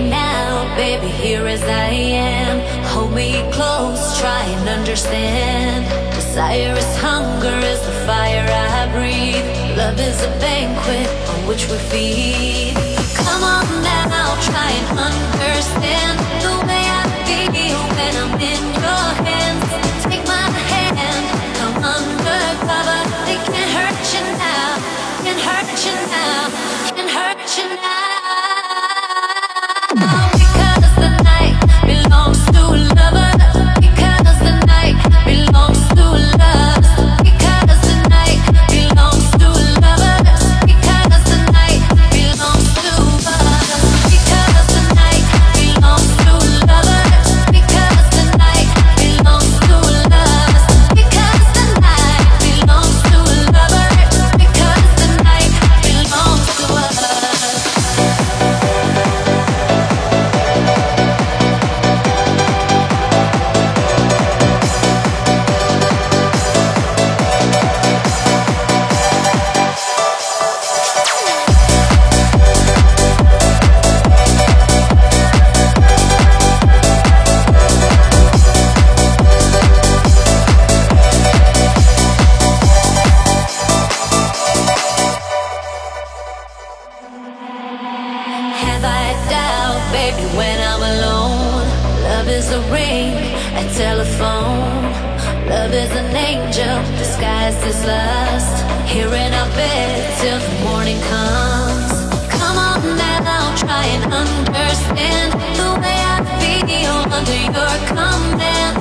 now, baby, here as I am. Hold me close, try and understand. Desire is hunger, is the fire I breathe. Love is a banquet on which we feed. Come on now, baby, when I'm alone. Love is a ring, a telephone. Love is an angel, disguised as lust. Here in our bed till the morning comes. Come on now, try and understand the way I feel under your command.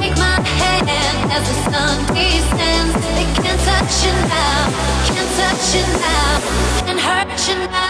Take my hand as the sun descends. They can't touch you now, can't touch you now, can't hurt you now.